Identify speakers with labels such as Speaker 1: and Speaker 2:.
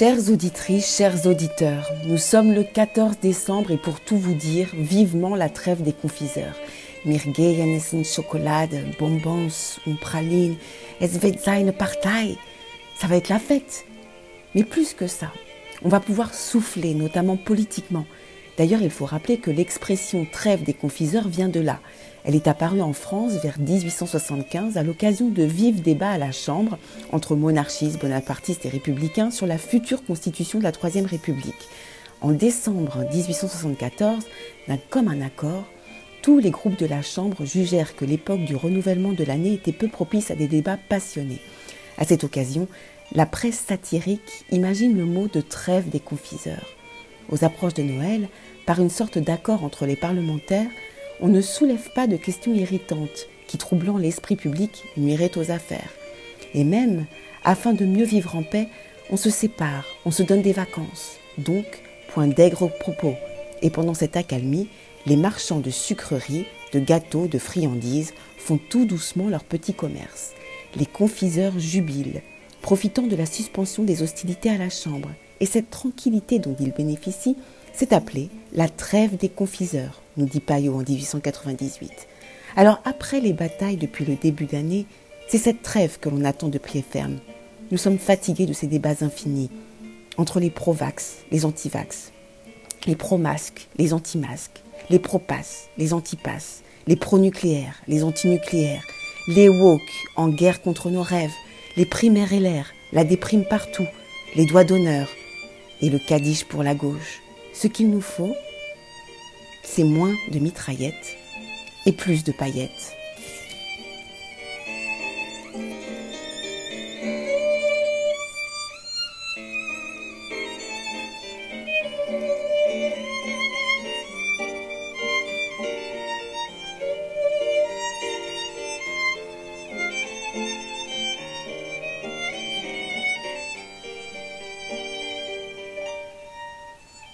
Speaker 1: Chères auditrices, chers auditeurs, nous sommes le 14 décembre et pour tout vous dire, vivement la trêve des confiseurs. Mirgeien essen Schokolade, Bonbons und Pralinen, es wird. Ça va être la fête. Mais plus que ça, on va pouvoir souffler, notamment politiquement. D'ailleurs, il faut rappeler que l'expression trêve des confiseurs vient de là. Elle est apparue en France vers 1875 à l'occasion de vifs débats à la Chambre entre monarchistes, bonapartistes et républicains sur la future constitution de la Troisième République. En décembre 1874, d'un commun accord, tous les groupes de la Chambre jugèrent que l'époque du renouvellement de l'année était peu propice à des débats passionnés. À cette occasion, la presse satirique imagine le mot de trêve des confiseurs. Aux approches de Noël, par une sorte d'accord entre les parlementaires, on ne soulève pas de questions irritantes qui, troublant l'esprit public, nuiraient aux affaires. Et même, afin de mieux vivre en paix, on se sépare, on se donne des vacances. Donc, point d'aigre propos. Et pendant cette accalmie, les marchands de sucreries, de gâteaux, de friandises font tout doucement leur petit commerce. Les confiseurs jubilent, profitant de la suspension des hostilités à la Chambre. Et cette tranquillité dont ils bénéficient s'est appelée la trêve des confiseurs nous dit Payot en 1898. Alors après les batailles depuis le début d'année, c'est cette trêve que l'on attend de pied ferme. Nous sommes fatigués de ces débats infinis entre les pro-vax, les anti-vax, les pro-masques, les anti-masques, les pro-passes, les anti-passes, les pro-nucléaires, les anti-nucléaires, les woke en guerre contre nos rêves, les primaires et l'air, la déprime partout, les doigts d'honneur et le cadiche pour la gauche. Ce qu'il nous faut, c'est moins de mitraillettes et plus de paillettes.